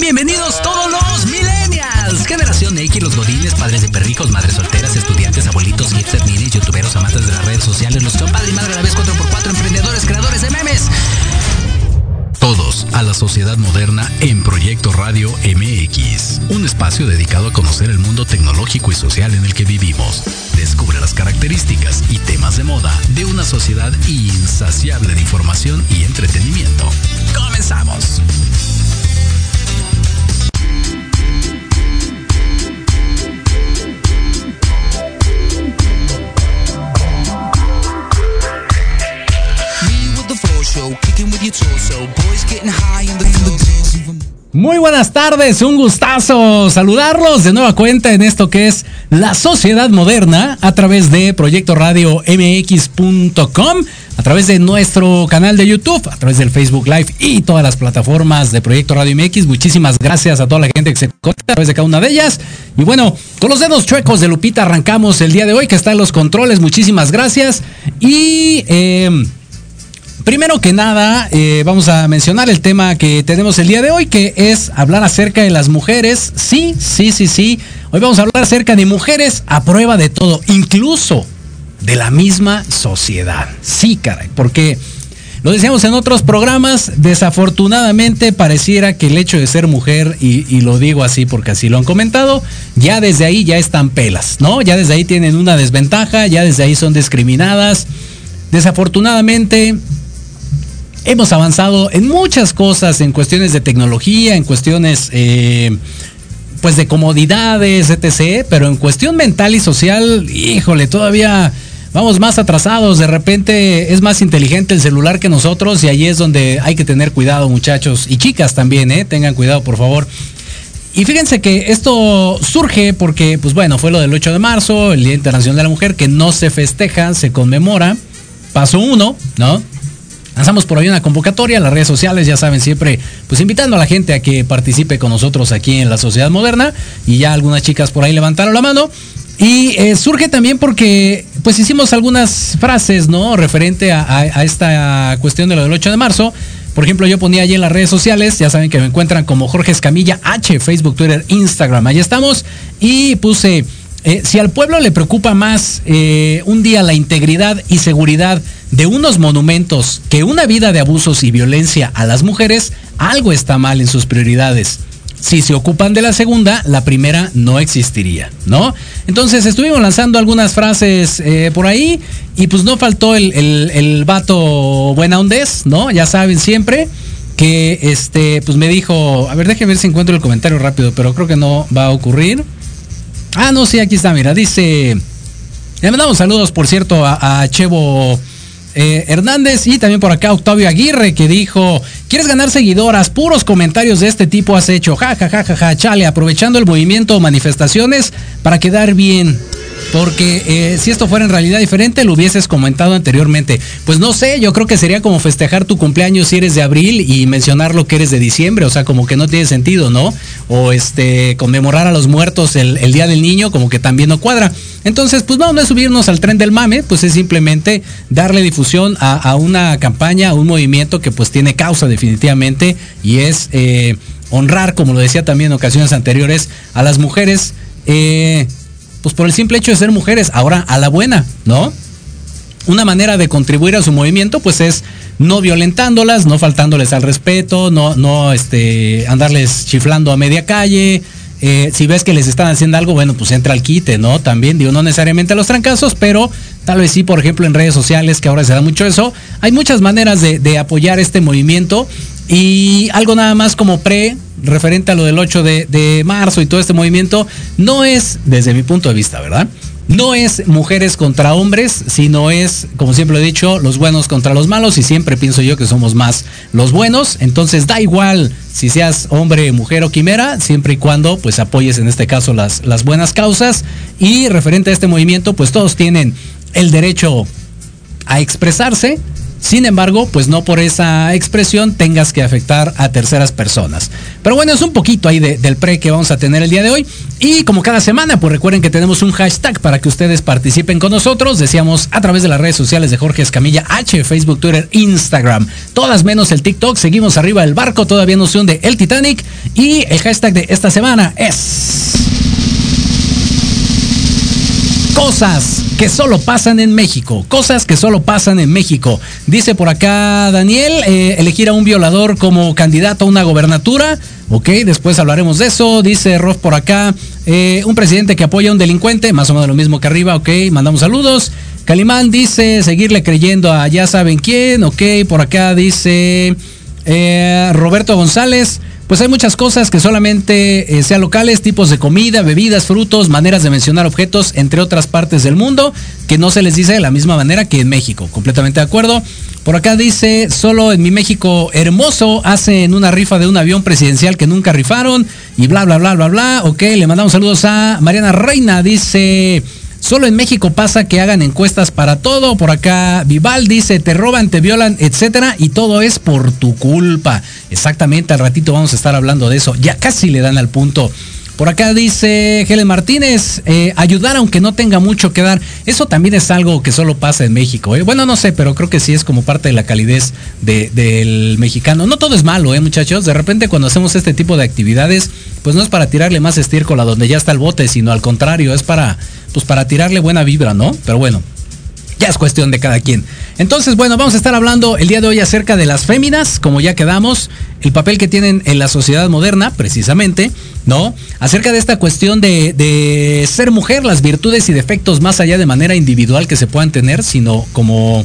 Bienvenidos todos los millennials, generación X, los godines, padres de perrijos, madres solteras, estudiantes, abuelitos, hipsters, minis, youtuberos, amantes de las redes sociales, los que padre y madre a la vez 4x4, emprendedores, creadores de memes. Todos a la sociedad moderna en Proyecto Radio MX, un espacio dedicado a conocer el mundo tecnológico y social en el que vivimos. Descubre las características y temas de moda de una sociedad insaciable de información y entretenimiento. ¡Comenzamos! Muy buenas tardes, un gustazo saludarlos de nueva cuenta en esto que es la sociedad moderna a través de Proyecto Radio MX.com, a través de nuestro canal de YouTube, a través del Facebook Live y todas las plataformas de Proyecto Radio MX. Muchísimas gracias a toda la gente que se conecta a través de cada una de ellas. Y bueno, con los dedos chuecos de Lupita arrancamos el día de hoy que está en los controles. Muchísimas gracias. Y... Eh, Primero que nada, eh, vamos a mencionar el tema que tenemos el día de hoy, que es hablar acerca de las mujeres. Sí, sí, sí, sí. Hoy vamos a hablar acerca de mujeres a prueba de todo, incluso de la misma sociedad. Sí, caray, porque lo decíamos en otros programas, desafortunadamente pareciera que el hecho de ser mujer, y, y, lo digo así porque así lo han comentado, ya desde ahí ya están pelas, ¿no? Ya desde ahí tienen una desventaja, ya desde ahí son discriminadas. Desafortunadamente, hemos avanzado en muchas cosas, en cuestiones de tecnología, en cuestiones eh, pues de comodidades, etc. Pero en cuestión mental y social, híjole, todavía vamos más atrasados. De repente es más inteligente el celular que nosotros y ahí es donde hay que tener cuidado, muchachos. Y chicas también, ¿eh? Tengan cuidado, por favor. Y fíjense que esto surge porque, pues bueno, fue lo del 8 de marzo, el Día Internacional de la Mujer, que no se festeja, se conmemora. Paso uno, ¿no? Lanzamos por ahí una convocatoria, las redes sociales, ya saben, siempre pues invitando a la gente a que participe con nosotros aquí en la sociedad moderna. Y ya algunas chicas por ahí levantaron la mano. Y eh, surge también porque pues hicimos algunas frases, ¿no? Referente a, a, a, esta cuestión de lo del 8 de marzo. Por ejemplo, yo ponía allí en las redes sociales, ya saben que me encuentran como Jorge Escamilla H, Facebook, Twitter, Instagram. Ahí estamos. Y puse, eh, si al pueblo le preocupa más eh, un día la integridad y seguridad de unos monumentos que una vida de abusos y violencia a las mujeres, algo está mal en sus prioridades. Si se ocupan de la segunda, la primera no existiría, ¿no? Entonces estuvimos lanzando algunas frases eh, por ahí y pues no faltó el, el, vato buena ondez, ¿no? Ya saben siempre que este, pues me dijo, a ver, déjenme ver si encuentro el comentario rápido, pero creo que no va a ocurrir. Ah, no, sí, aquí está, mira, dice, le mandamos saludos, por cierto, a, a Chevo eh, Hernández y también por acá Octavio Aguirre que dijo, ¿quieres ganar seguidoras? Puros comentarios de este tipo has hecho, ja, ja, ja, ja, ja, chale, aprovechando el movimiento manifestaciones para quedar bien. Porque eh, si esto fuera en realidad diferente, lo hubieses comentado anteriormente. Pues no sé, yo creo que sería como festejar tu cumpleaños si eres de abril y mencionar lo que eres de diciembre. O sea, como que no tiene sentido, ¿no? O este, conmemorar a los muertos el, Día del Niño, como que también no cuadra. Entonces, pues no, no es subirnos al tren del mame, pues es simplemente darle difusión a, a una campaña, a un movimiento que pues tiene causa definitivamente y es eh, honrar, como lo decía también en ocasiones anteriores, a las mujeres. Eh, pues por el simple hecho de ser mujeres, ahora a la buena, ¿no? Una manera de contribuir a su movimiento, pues es no violentándolas, no faltándoles al respeto, no, no este, andarles chiflando a media calle. Eh, si ves que les están haciendo algo, bueno, pues entra al quite, ¿no? También, digo, no necesariamente a los trancazos, pero tal vez sí, por ejemplo, en redes sociales, que ahora se da mucho eso. Hay muchas maneras de, de apoyar este movimiento y algo nada más como pre, referente a lo del 8 de, de, marzo y todo este movimiento, no es, desde mi punto de vista, ¿verdad? No es mujeres contra hombres, sino es, como siempre he dicho, los buenos contra los malos y siempre pienso yo que somos más los buenos. Entonces da igual si seas hombre, mujer o quimera, siempre y cuando pues apoyes en este caso las, las buenas causas. Y referente a este movimiento, pues todos tienen el derecho a expresarse, Sin embargo, pues no por esa expresión tengas que afectar a terceras personas. Pero bueno, es un poquito ahí del pre que vamos a tener el día de hoy. Y como cada semana, pues recuerden que tenemos un hashtag para que ustedes participen con nosotros. Decíamos a través de las redes sociales de Jorge Escamilla H, Facebook, Twitter, Instagram. Todas menos el TikTok. Seguimos arriba del barco, todavía no se hunde el Titanic. Y el hashtag de esta semana es... Cosas que solo pasan en México. Cosas que solo pasan en México. Dice por acá Daniel, eh, elegir a un violador como candidato a una gobernatura. Ok, después hablaremos de eso. Dice Ross por acá, eh, un presidente que apoya a un delincuente, más o menos lo mismo que arriba. Ok, mandamos saludos. Calimán dice, seguirle creyendo a ya saben quién. Ok, por acá dice eh, Roberto González pues hay muchas cosas que solamente eh, sean locales, tipos de comida, bebidas, frutos, maneras de mencionar objetos, entre otras partes del mundo, que no se les dice de la misma manera que en México. Completamente de acuerdo. Por acá dice, solo en mi México hermoso hacen una rifa de un avión presidencial que nunca rifaron y bla, bla, bla, bla, bla. Ok, le mandamos saludos a Mariana Reina, dice... Solo en México pasa que hagan encuestas para todo. Por acá Vival dice, te roban, te violan, etcétera, y todo es por tu culpa. Exactamente, al ratito vamos a estar hablando de eso. Ya casi le dan al punto. Por acá dice Helen Martínez, eh, ayudar aunque no tenga mucho que dar. Eso también es algo que solo pasa en México. ¿eh? Bueno, no sé, pero creo que sí es como parte de la calidez del mexicano. No todo es malo, ¿eh, muchachos? De repente cuando hacemos este tipo de actividades, pues no es para tirarle más estiércol a donde ya está el bote, sino al contrario, es para pues para tirarle buena vibra, ¿no? Pero bueno, ya es cuestión de cada quien. Entonces, bueno, vamos a estar hablando el día de hoy acerca de las féminas, como ya quedamos, el papel que tienen en la sociedad moderna, precisamente, ¿no? Acerca de esta cuestión de, ser mujer, las virtudes y defectos más allá de manera individual que se puedan tener, sino como,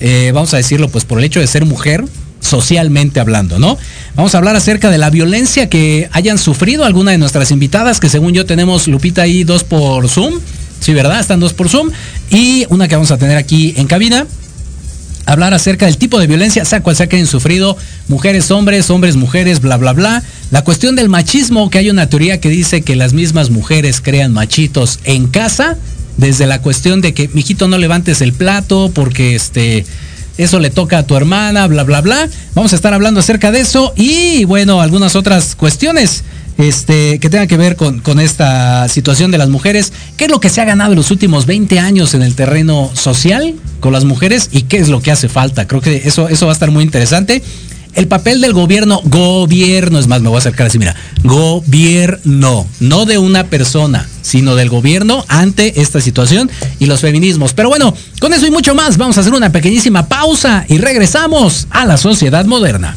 eh, vamos a decirlo, pues por el hecho de ser mujer, socialmente hablando, ¿no? Vamos a hablar acerca de la violencia que hayan sufrido alguna de nuestras invitadas, que según yo tenemos Lupita ahí dos por Zoom. Sí, ¿verdad? Están dos por Zoom. Y una que vamos a tener aquí en cabina. Hablar acerca del tipo de violencia, sea cual sea que hayan sufrido mujeres, hombres, hombres, mujeres, bla, bla, bla. La cuestión del machismo, que hay una teoría que dice que las mismas mujeres crean machitos en casa. Desde la cuestión de que, mijito, no levantes el plato porque este eso le toca a tu hermana, bla, bla, bla. Vamos a estar hablando acerca de eso y bueno, algunas otras cuestiones este, que tengan que ver con, con, esta situación de las mujeres. ¿Qué es lo que se ha ganado en los últimos 20 años en el terreno social con las mujeres y qué es lo que hace falta? Creo que eso, eso va a estar muy interesante el papel del gobierno, gobierno, es más, me voy a acercar así, mira, gobierno, no de una persona, sino del gobierno ante esta situación y los feminismos. Pero bueno, con eso y mucho más, vamos a hacer una pequeñísima pausa y regresamos a la sociedad moderna.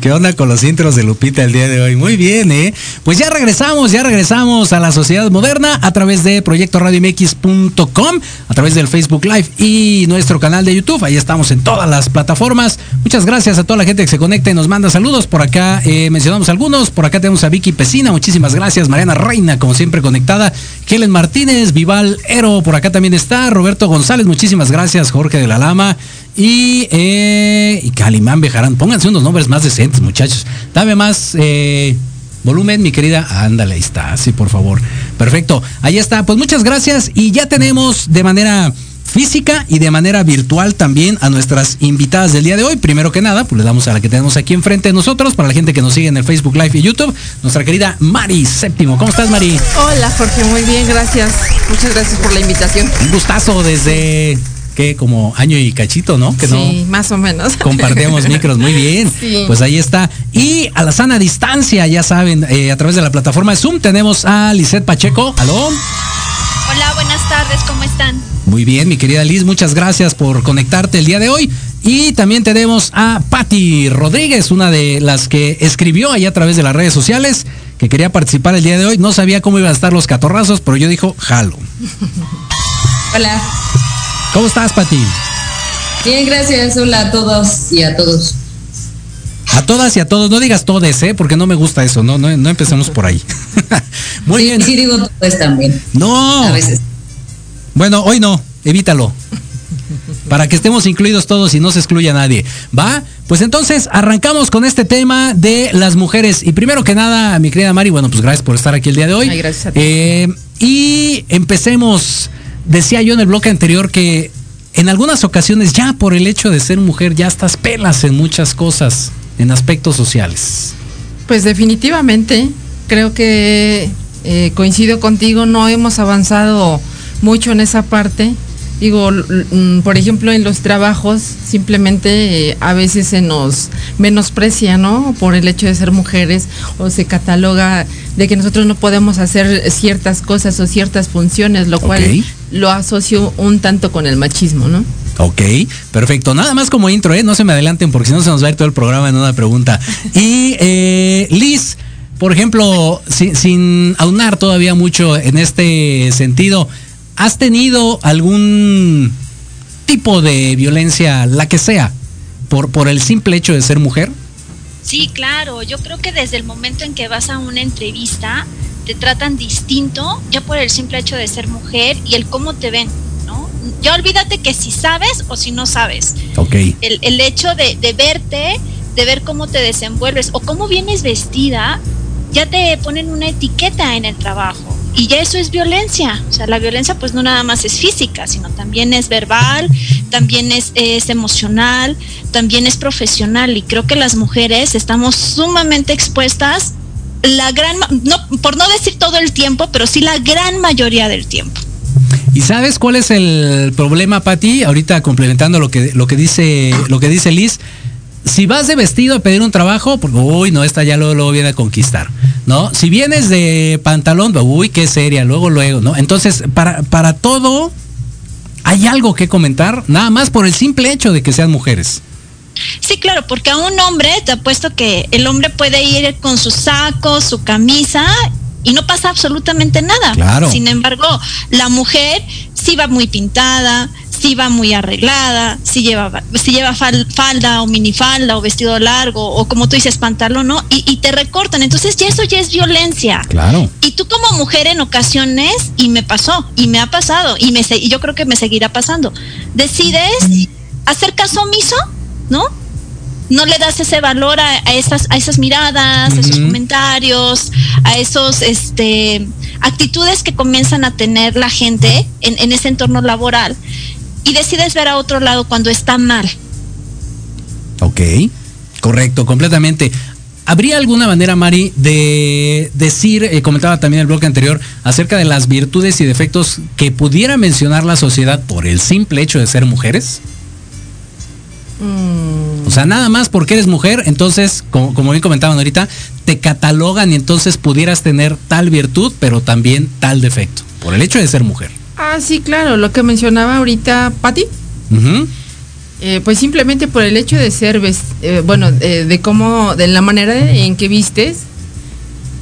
¿Qué onda con los intros de Lupita el día de hoy? Muy bien, ¿eh? Pues ya regresamos, ya regresamos a la sociedad moderna a través de proyectoradiomx.com, a través del Facebook Live y nuestro canal de YouTube. Ahí estamos en todas las plataformas. Muchas gracias a toda la gente que se conecta y nos manda saludos. Por acá eh, mencionamos algunos. Por acá tenemos a Vicky Pesina. Muchísimas gracias. Mariana Reina, como siempre, conectada. Helen Martínez, Vival Ero, por acá también está. Roberto González, muchísimas gracias. Jorge de la Lama. Y, eh, y Calimán Bejarán. Pónganse unos nombres más decentes, muchachos. Dame más eh, volumen, mi querida. Ándale, ahí está. Sí, por favor. Perfecto. Ahí está. Pues muchas gracias. Y ya tenemos de manera física y de manera virtual también a nuestras invitadas del día de hoy. Primero que nada, pues le damos a la que tenemos aquí enfrente de nosotros, para la gente que nos sigue en el Facebook Live y YouTube, nuestra querida Mari Séptimo. ¿Cómo estás, Mari? Hola Jorge, muy bien, gracias. Muchas gracias por la invitación. Un gustazo desde, ¿qué? Como año y cachito, ¿no? Que sí, más o menos. compartimos micros, muy bien. Sí. Pues ahí está. Y a la sana distancia, ya saben, eh, a través de la plataforma de Zoom tenemos a Lisette Pacheco. ¿Aló? Hola, buenas tardes, ¿cómo están? Muy bien, mi querida Liz, muchas gracias por conectarte el día de hoy. Y también tenemos a Patti Rodríguez, una de las que escribió ahí a través de las redes sociales, que quería participar el día de hoy. No sabía cómo iban a estar los catorrazos, pero yo dijo, jalo. Hola. ¿Cómo estás, Patti? Bien, gracias. Hola a todos y a todos. A todas y a todos, no digas todes, ¿eh? Porque no me gusta eso, no, no, no empecemos por ahí. Muy sí, bien. Sí, digo todos también. No. A veces. Bueno, hoy no, evítalo. Para que estemos incluidos todos y no se excluya nadie. ¿Va? Pues entonces arrancamos con este tema de las mujeres. Y primero que nada, mi querida Mari, bueno, pues gracias por estar aquí el día de hoy. Ay, gracias a ti. Eh, y empecemos. Decía yo en el bloque anterior que en algunas ocasiones ya por el hecho de ser mujer ya estás pelas en muchas cosas, en aspectos sociales. Pues definitivamente, creo que eh, coincido contigo, no hemos avanzado mucho en esa parte. Digo, por ejemplo, en los trabajos simplemente eh, a veces se nos menosprecia, ¿no? Por el hecho de ser mujeres o se cataloga de que nosotros no podemos hacer ciertas cosas o ciertas funciones, lo cual lo asocio un tanto con el machismo, ¿no? Ok, perfecto. Nada más como intro, ¿eh? No se me adelanten porque si no se nos va a ir todo el programa en una pregunta. Y eh, Liz, por ejemplo, sin, sin aunar todavía mucho en este sentido, ¿has tenido algún tipo de violencia, la que sea, por, por el simple hecho de ser mujer? Sí, claro, yo creo que desde el momento en que vas a una entrevista te tratan distinto ya por el simple hecho de ser mujer y el cómo te ven, ¿no? Ya olvídate que si sabes o si no sabes. Ok. El, el hecho de, de verte, de ver cómo te desenvuelves o cómo vienes vestida, ya te ponen una etiqueta en el trabajo. Y ya eso es violencia. O sea, la violencia pues no nada más es física, sino también es verbal, también es, es emocional, también es profesional. Y creo que las mujeres estamos sumamente expuestas, la gran, no, por no decir todo el tiempo, pero sí la gran mayoría del tiempo. ¿Y sabes cuál es el problema, Pati? Ahorita complementando lo que, lo que dice, lo que dice Liz. Si vas de vestido a pedir un trabajo, porque uy, no, esta ya luego, luego viene a conquistar, ¿no? Si vienes de pantalón, uy, qué seria, luego, luego, ¿no? Entonces, para, para todo, hay algo que comentar, nada más por el simple hecho de que sean mujeres. Sí, claro, porque a un hombre te apuesto que el hombre puede ir con su saco, su camisa y no pasa absolutamente nada. Claro. Sin embargo, la mujer sí va muy pintada, sí va muy arreglada, sí lleva, sí lleva fal- falda o minifalda o vestido largo o como tú dices pantalón, ¿no? Y, y te recortan. Entonces ya eso ya es violencia. Claro. Y tú como mujer en ocasiones, y me pasó, y me ha pasado, y, me, y yo creo que me seguirá pasando, decides hacer caso omiso, ¿no? No le das ese valor a, a esas, a esas miradas, a esos comentarios, a esos, este, actitudes que comienzan a tener la gente en, en ese entorno laboral y decides ver a otro lado cuando está mal. Ok, correcto, completamente. ¿Habría alguna manera, Mari, de decir, eh, comentaba también el bloque anterior, acerca de las virtudes y defectos que pudiera mencionar la sociedad por el simple hecho de ser mujeres? O sea, nada más porque eres mujer, entonces, como, como bien comentaban ahorita, te catalogan y entonces pudieras tener tal virtud, pero también tal defecto, por el hecho de ser mujer. Ah, sí, claro, lo que mencionaba ahorita Patti. Eh, pues simplemente por el hecho de ser, eh, bueno, eh, de cómo, de la manera en que vistes,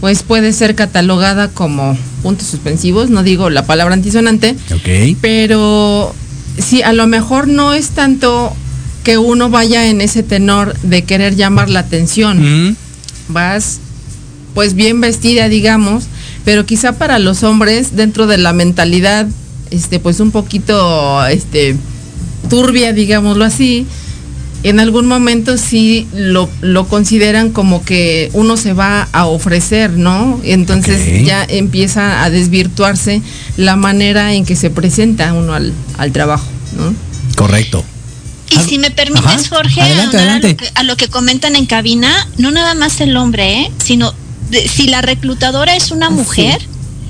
pues puede ser catalogada como puntos suspensivos, no digo la palabra antisonante, Ok. pero sí, a lo mejor no es tanto que uno vaya en ese tenor de querer llamar la atención. Vas pues bien vestida, digamos, pero quizá para los hombres dentro de la mentalidad este pues un poquito este turbia, digámoslo así, en algún momento sí lo, lo consideran como que uno se va a ofrecer, ¿no? Entonces ya empieza a desvirtuarse la manera en que se presenta uno al, al trabajo, ¿no? correcto. Y si me permites, Ajá. Jorge, Adelante, a lo que- A, lo que comentan en cabina, no nada más el hombre, ¿eh? sino de- si la reclutadora es una Ah, sí.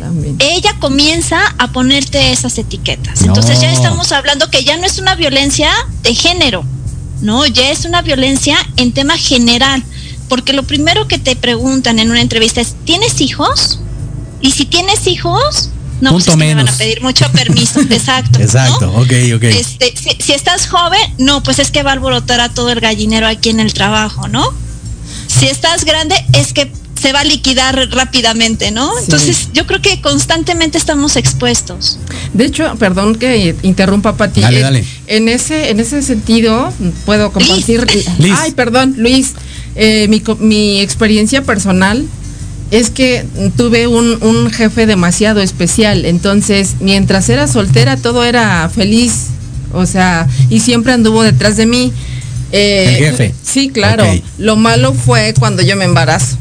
También. ella comienza a ponerte esas etiquetas. No. Entonces ya estamos hablando que ya no es una violencia de género, no, ya es una violencia en tema general, porque lo primero que te preguntan en una entrevista es, ¿tienes hijos? Y si tienes hijos, no, pues es que me van a pedir mucho permiso, exacto. ¿no? Exacto, ok, ok. Este, si, si estás joven, no, pues es que va a alborotar a todo el gallinero aquí en el trabajo, ¿no? Si estás grande, es que se va a liquidar rápidamente, ¿no? Sí. Entonces, yo creo que constantemente estamos expuestos. De hecho, perdón que interrumpa Pati. Dale, en, dale. en ese, en ese sentido, puedo compartir. Liz. Ay, perdón, Luis. eh, mi, experiencia personal es que tuve un, un jefe demasiado especial. Entonces, mientras era soltera, todo era feliz. O sea, y siempre anduvo detrás de mí. Eh, El jefe. Sí, claro. Lo malo fue cuando yo me embarazo.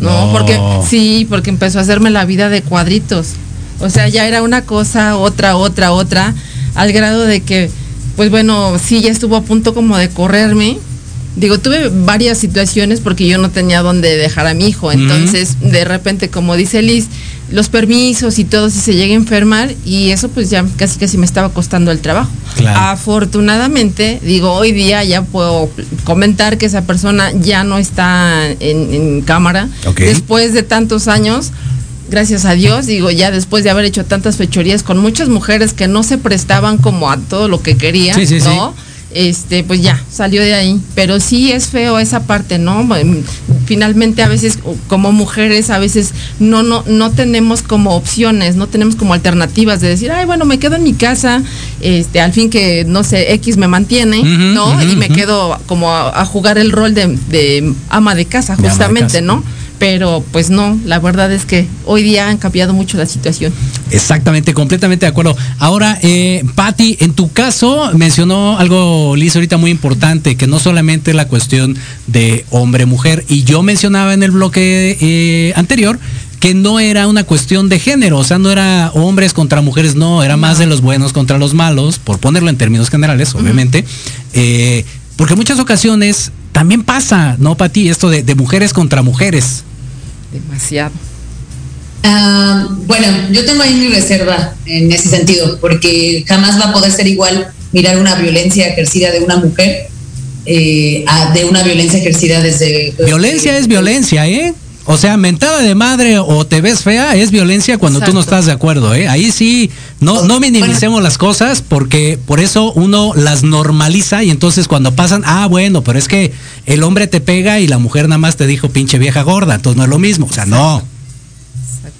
No, No. porque sí, porque empezó a hacerme la vida de cuadritos. O sea, ya era una cosa, otra, otra, otra, al grado de que, pues bueno, sí, ya estuvo a punto como de correrme. Digo, tuve varias situaciones porque yo no tenía dónde dejar a mi hijo. Entonces, de repente, como dice Liz, los permisos y todo, si se llega a enfermar, y eso pues ya casi casi me estaba costando el trabajo. Claro. Afortunadamente, digo, hoy día ya puedo comentar que esa persona ya no está en, en cámara. Después de tantos años, gracias a Dios, digo, ya después de haber hecho tantas fechorías con muchas mujeres que no se prestaban como a todo lo que quería, Sí, sí, sí. ¿no? Este, pues ya, salió de ahí. Pero sí es feo esa parte, ¿no? Finalmente a veces como mujeres a veces no, no, no tenemos como opciones, no tenemos como alternativas de decir, ay, bueno, me quedo en mi casa, este, al fin que, no sé, X me mantiene, ¿no? y me quedo como a, a jugar el rol de, de ama de casa, De ama de justamente, casa. ¿no? Pero pues no, la verdad es que hoy día han cambiado mucho la situación. Exactamente, completamente de acuerdo. Ahora, eh, Patti, en tu caso mencionó algo, Liz, ahorita muy importante, que no solamente la cuestión de hombre-mujer, y yo mencionaba en el bloque eh, anterior que no era una cuestión de género, o sea, no era hombres contra mujeres, no, era más de los buenos contra los malos, por ponerlo en términos generales, obviamente, eh, porque en muchas ocasiones también pasa, ¿no, Patti? Esto de, de mujeres contra mujeres. Demasiado. Ah, bueno, yo tengo ahí mi reserva en ese sentido, porque jamás va a poder ser igual mirar una violencia ejercida de una mujer eh, a de una violencia ejercida desde... Violencia es violencia, ¿eh? O sea, mentada de madre o te ves fea es violencia cuando tú no estás de acuerdo, ¿eh? Ahí sí, no, no minimicemos las cosas porque por eso uno las normaliza y entonces cuando pasan, ah, bueno, pero es que el hombre te pega y la mujer nada más te dijo pinche vieja gorda, entonces no es lo mismo, o sea, no.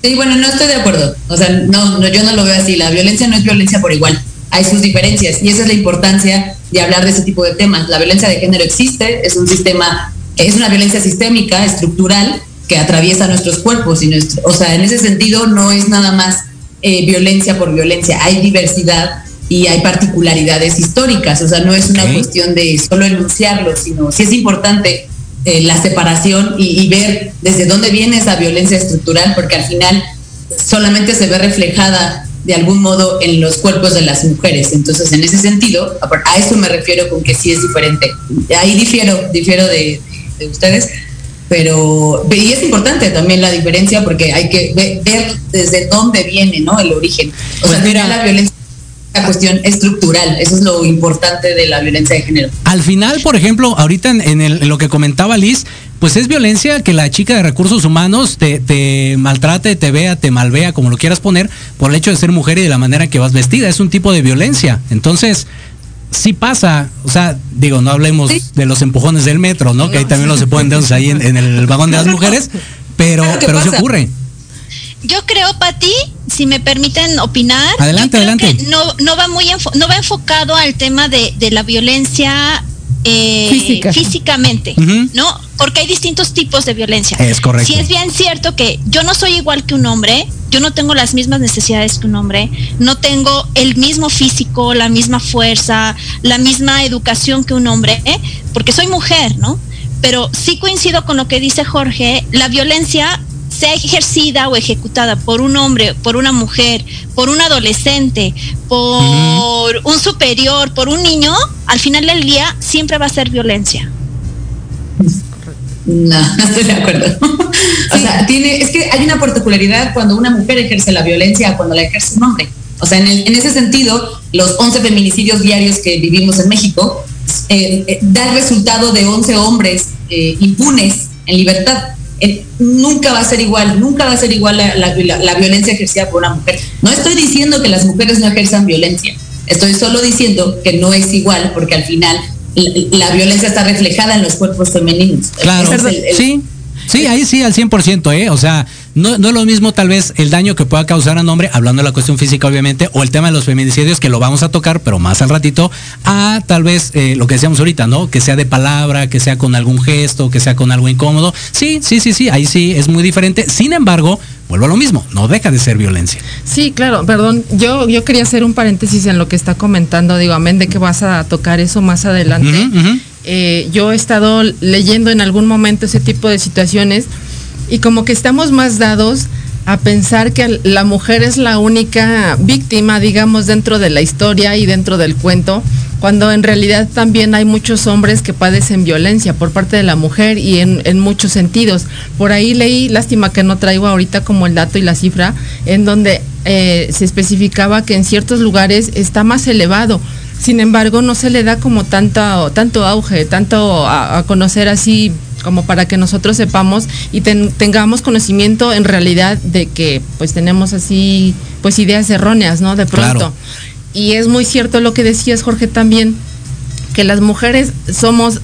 Sí, bueno, no estoy de acuerdo. O sea, no, no, yo no lo veo así. La violencia no es violencia por igual. Hay sus diferencias y esa es la importancia de hablar de ese tipo de temas. La violencia de género existe, es un sistema, es una violencia sistémica, estructural, que atraviesa nuestros cuerpos y nuestro, o sea, en ese sentido no es nada más eh, violencia por violencia, hay diversidad y hay particularidades históricas, o sea, no es una cuestión de solo enunciarlo, sino sí es importante eh, la separación y, y ver desde dónde viene esa violencia estructural, porque al final solamente se ve reflejada de algún modo en los cuerpos de las mujeres. Entonces, en ese sentido, a eso me refiero con que sí es diferente. Ahí difiero, difiero de, ustedes, pero y es importante también la diferencia porque hay que ver, desde dónde viene, ¿no? El origen. O sea, pues mira, la violencia cuestión estructural. Eso es lo importante de la violencia de género. Al final, por ejemplo, ahorita en, lo que comentaba Liz, pues es violencia que la chica de recursos humanos te, te, maltrate, te vea, te malvea, como lo quieras poner, por el hecho de ser mujer y de la manera que vas vestida. Es un tipo de violencia. Entonces, sí pasa, o sea, digo, no hablemos de los empujones del metro, ¿no? que ahí también los se ponen dedos ahí en, el vagón de las mujeres, pero, pero se ocurre. Yo creo, Pati, si me permiten opinar, adelante, adelante. no, no va muy no va enfocado al tema de, la violencia eh, físicamente, ¿no? Porque hay distintos tipos de violencia. Es correcto. Si es bien cierto que yo no soy igual que un hombre, yo no tengo las mismas necesidades que un hombre, no tengo el mismo físico, la misma fuerza, la misma educación que un hombre, ¿eh? porque soy mujer, ¿no? Pero sí coincido con lo que dice Jorge, la violencia sea ejercida o ejecutada por un hombre, por una mujer, por un adolescente, por un superior, por un niño, al final del día siempre va a ser violencia. No, no estoy de acuerdo. o sea, tiene, es que hay una particularidad cuando una mujer ejerce la violencia cuando la ejerce un hombre. O sea, en, ese sentido, los 11 feminicidios diarios que vivimos en México eh, eh, da el resultado de 11 hombres eh, impunes en libertad nunca va a ser igual, nunca va a ser igual la, violencia ejercida por una mujer. No estoy diciendo que las mujeres no ejerzan violencia, estoy solo diciendo que no es igual porque al final la, violencia está reflejada en los cuerpos femeninos. Claro, sí. Sí, ahí sí, al 100%, ¿eh? O sea, no, no, es lo mismo tal vez el daño que pueda causar a un hombre, hablando de la cuestión física obviamente, o el tema de los feminicidios, que lo vamos a tocar, pero más al ratito, a tal vez eh, lo que decíamos ahorita, ¿no? Que sea de palabra, que sea con algún gesto, que sea con algo incómodo. Sí, sí, sí, sí, ahí sí es muy diferente. Sin embargo, vuelvo a lo mismo, no deja de ser violencia. Sí, claro, perdón, yo, yo quería hacer un paréntesis en lo que está comentando, digo, amén de que vas a tocar eso más adelante. Eh, yo he estado leyendo en algún momento ese tipo de situaciones y como que estamos más dados a pensar que la mujer es la única víctima, digamos, dentro de la historia y dentro del cuento, cuando en realidad también hay muchos hombres que padecen violencia por parte de la mujer y en, muchos sentidos. Por ahí leí, lástima que no traigo ahorita como el dato y la cifra, en donde eh, se especificaba que en ciertos lugares está más elevado. Sin embargo, no se le da como tanto, tanto auge, tanto a conocer así como para que nosotros sepamos y tengamos conocimiento en realidad de que pues tenemos así pues ideas erróneas, ¿no? De pronto. Y es muy cierto lo que decías, Jorge, también, que las mujeres somos,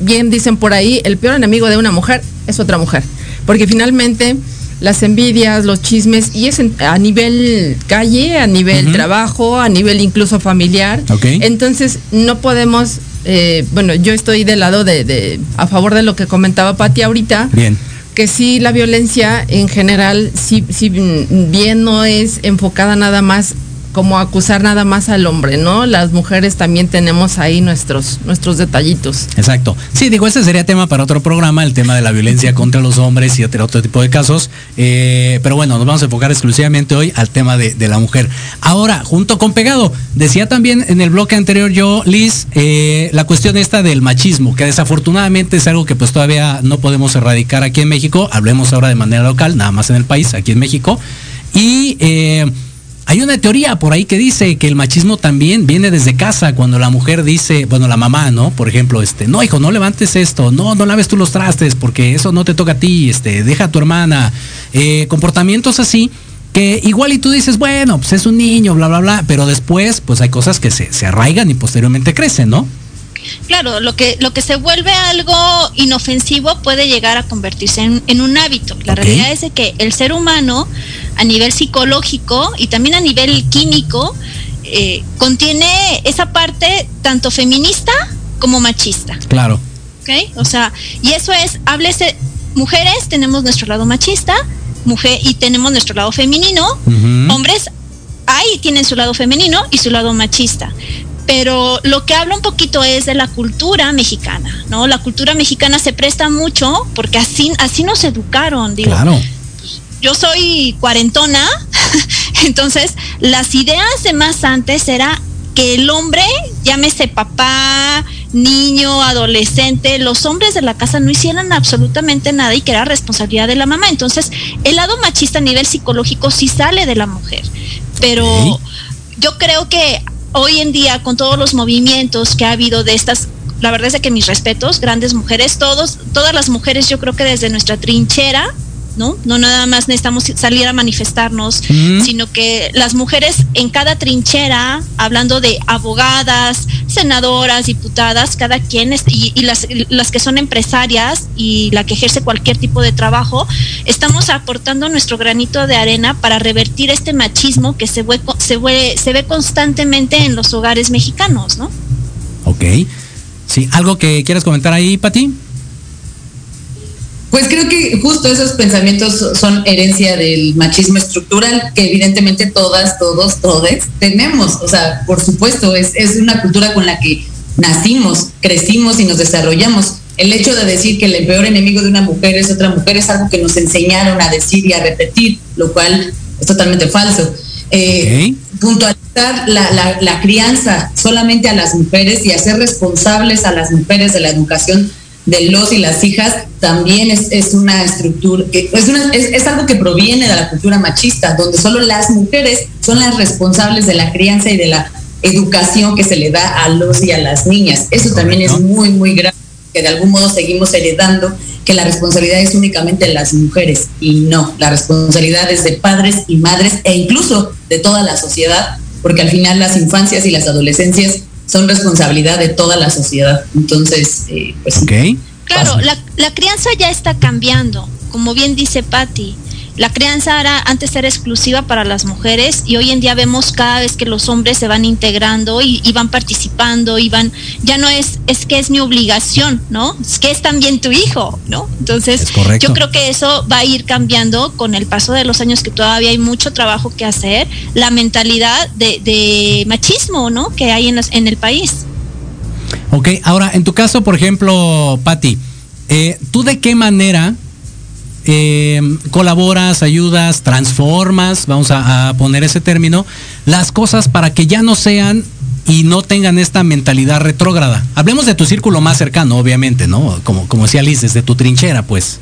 bien dicen por ahí, el peor enemigo de una mujer es otra mujer. Porque finalmente las envidias, los chismes, y es a nivel calle, a nivel trabajo, a nivel incluso familiar. Entonces no podemos eh, bueno, yo estoy del lado de, a favor de lo que comentaba Pati ahorita. Bien. Que sí, la violencia en general, sí, sí, bien no es enfocada nada más como acusar nada más al hombre, ¿no? Las mujeres también tenemos ahí nuestros, nuestros detallitos. Exacto. Sí, digo, ese sería tema para otro programa, el tema de la violencia contra los hombres y otro, tipo de casos. Eh, pero bueno, nos vamos a enfocar exclusivamente hoy al tema de, la mujer. Ahora, junto con Pegado, decía también en el bloque anterior yo, Liz, eh, la cuestión esta del machismo, que desafortunadamente es algo que pues todavía no podemos erradicar aquí en México. Hablemos ahora de manera local, nada más en el país, aquí en México. Y eh, hay una teoría por ahí que dice que el machismo también viene desde casa, cuando la mujer dice, bueno, la mamá, ¿no? Por ejemplo, este, no, hijo, no levantes esto, no, no laves tú los trastes, porque eso no te toca a ti, este, deja a tu hermana. Eh, comportamientos así que igual y tú dices, bueno, pues es un niño, bla, bla, bla, pero después, pues hay cosas que se, se arraigan y posteriormente crecen, ¿no? Claro, lo que, lo que se vuelve algo inofensivo puede llegar a convertirse en, un hábito. La realidad es que el ser humano, a nivel psicológico y también a nivel químico, eh, contiene esa parte tanto feminista como machista. Claro. ¿Ok? O sea, y eso es, háblese, mujeres tenemos nuestro lado machista, mujer, y tenemos nuestro lado femenino, hombres ahí tienen su lado femenino y su lado machista pero lo que habla un poquito es de la cultura mexicana, ¿no? La cultura mexicana se presta mucho porque así, así nos educaron, digo. Claro. yo soy cuarentona, entonces las ideas de más antes era que el hombre, llámese papá, niño, adolescente, los hombres de la casa no hicieran absolutamente nada y que era responsabilidad de la mamá. Entonces, el lado machista a nivel psicológico sí sale de la mujer, pero yo creo que hoy en día con todos los movimientos que ha habido de estas la verdad es que mis respetos, grandes mujeres, todos, todas las mujeres, yo creo que desde nuestra trinchera ¿no? No nada más necesitamos salir a manifestarnos, sino que las mujeres en cada trinchera, hablando de abogadas, senadoras, diputadas, cada quien, y, y las, las, que son empresarias y la que ejerce cualquier tipo de trabajo, estamos aportando nuestro granito de arena para revertir este machismo que se ve, se ve, se ve constantemente en los hogares mexicanos, ¿no? Ok. Sí, ¿algo que quieras comentar ahí, Pati? Pues creo que justo esos pensamientos son herencia del machismo estructural que evidentemente todas, todos, todes tenemos. O sea, por supuesto, es, es una cultura con la que nacimos, crecimos y nos desarrollamos. El hecho de decir que el peor enemigo de una mujer es otra mujer es algo que nos enseñaron a decir y a repetir, lo cual es totalmente falso. Eh, puntualizar la, la, la crianza solamente a las mujeres y hacer responsables a las mujeres de la educación de los y las hijas también es, es una estructura, es, una, es, es, algo que proviene de la cultura machista, donde solo las mujeres son las responsables de la crianza y de la educación que se le da a los y a las niñas. Eso también es muy, muy grave, que de algún modo seguimos heredando que la responsabilidad es únicamente de las mujeres y no, la responsabilidad es de padres y madres e incluso de toda la sociedad, porque al final las infancias y las adolescencias son responsabilidad de toda la sociedad. Entonces, eh, pues... Okay. Claro, la, la, crianza ya está cambiando, como bien dice Patti. La crianza era, antes era exclusiva para las mujeres y hoy en día vemos cada vez que los hombres se van integrando y, y, van participando y van, ya no es, es que es mi obligación, ¿no? Es que es también tu hijo, ¿no? Entonces, yo creo que eso va a ir cambiando con el paso de los años que todavía hay mucho trabajo que hacer, la mentalidad de, de machismo, ¿no? Que hay en, los, en el país. Ok, ahora, en tu caso, por ejemplo, Patti, eh, ¿tú de qué manera eh, colaboras, ayudas, transformas, vamos a, a, poner ese término, las cosas para que ya no sean y no tengan esta mentalidad retrógrada. Hablemos de tu círculo más cercano, obviamente, ¿no? Como, como decía Liz, desde tu trinchera, pues.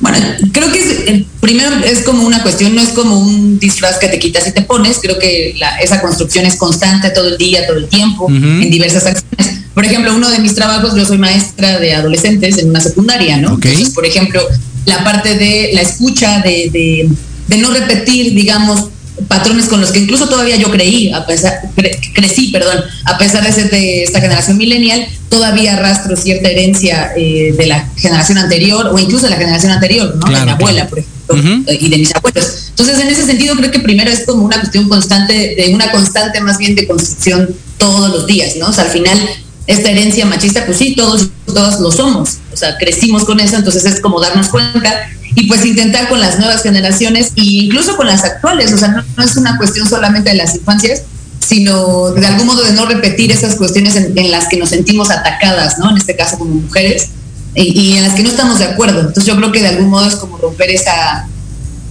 Bueno, creo que es, primero es como una cuestión, no es como un disfraz que te quitas y te pones, creo que la, esa construcción es constante todo el día, todo el tiempo, uh -huh. en diversas acciones. Por ejemplo, uno de mis trabajos, yo soy maestra de adolescentes en una secundaria, ¿no? Okay. Entonces, por ejemplo, la parte de la escucha, de, de, de no repetir, digamos, patrones con los que incluso todavía yo creí, a pesar, cre, crecí, perdón, a pesar de ser de esta generación millennial, todavía arrastro cierta herencia eh, de la generación anterior o incluso de la generación anterior, ¿no? Claro, de mi abuela, claro. por ejemplo, uh -huh. y de mis abuelos. Entonces, en ese sentido, creo que primero es como una cuestión constante, de una constante más bien de construcción todos los días, ¿no? O sea, al final, esta herencia machista, pues sí, todos, todos lo somos, o sea, crecimos con eso, entonces es como darnos cuenta y pues intentar con las nuevas generaciones e incluso con las actuales, o sea, no, es una cuestión solamente de las infancias, sino de algún modo de no repetir esas cuestiones en, las que nos sentimos atacadas, ¿no? En este caso como mujeres, y, en las que no estamos de acuerdo. Entonces yo creo que de algún modo es como romper esa...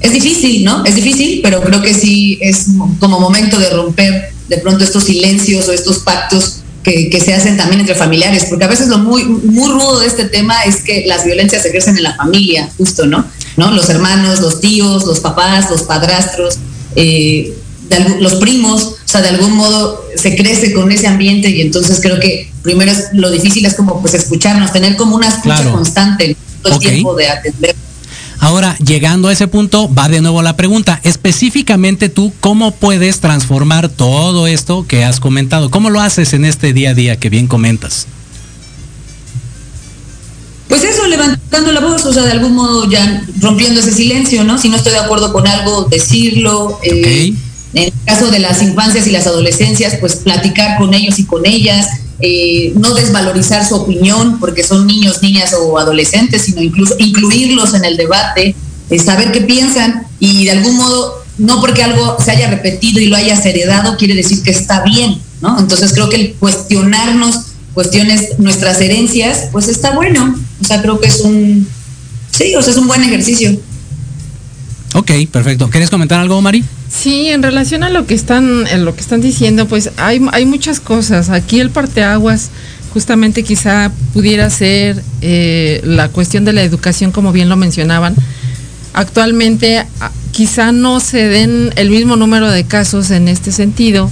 Es difícil, ¿no? Es difícil, pero creo que sí es como momento de romper de pronto estos silencios o estos pactos que, que, se hacen también entre familiares, porque a veces lo muy, muy rudo de este tema es que las violencias se ejercen en la familia, justo, ¿no? ¿No? Los hermanos, los tíos, los papás, los padrastros, eh, de, los primos, o sea, de algún modo se crece con ese ambiente y entonces creo que primero es, lo difícil es como pues escucharnos, tener como una escucha claro. constante todo el okay. tiempo de atender Ahora, llegando a ese punto, va de nuevo la pregunta. Específicamente tú, ¿cómo puedes transformar todo esto que has comentado? ¿Cómo lo haces en este día a día que bien comentas? Pues eso, levantando la voz, o sea, de algún modo ya rompiendo ese silencio, ¿no? Si no estoy de acuerdo con algo, decirlo. Eh, okay. En el caso de las infancias y las adolescencias, pues platicar con ellos y con ellas, eh, no desvalorizar su opinión porque son niños, niñas o adolescentes, sino incluso incluirlos en el debate, eh, saber qué piensan y de algún modo, no porque algo se haya repetido y lo hayas heredado, quiere decir que está bien, ¿no? Entonces creo que el cuestionarnos cuestiones, nuestras herencias, pues está bueno. O sea, creo que es un, sí, o sea, es un buen ejercicio. Ok, perfecto. ¿Quieres comentar algo, Mari? Sí, en relación a lo que están, en lo que están diciendo, pues hay, hay muchas cosas. Aquí el parteaguas justamente quizá pudiera ser eh, la cuestión de la educación, como bien lo mencionaban. Actualmente ah, quizá no se den el mismo número de casos en este sentido,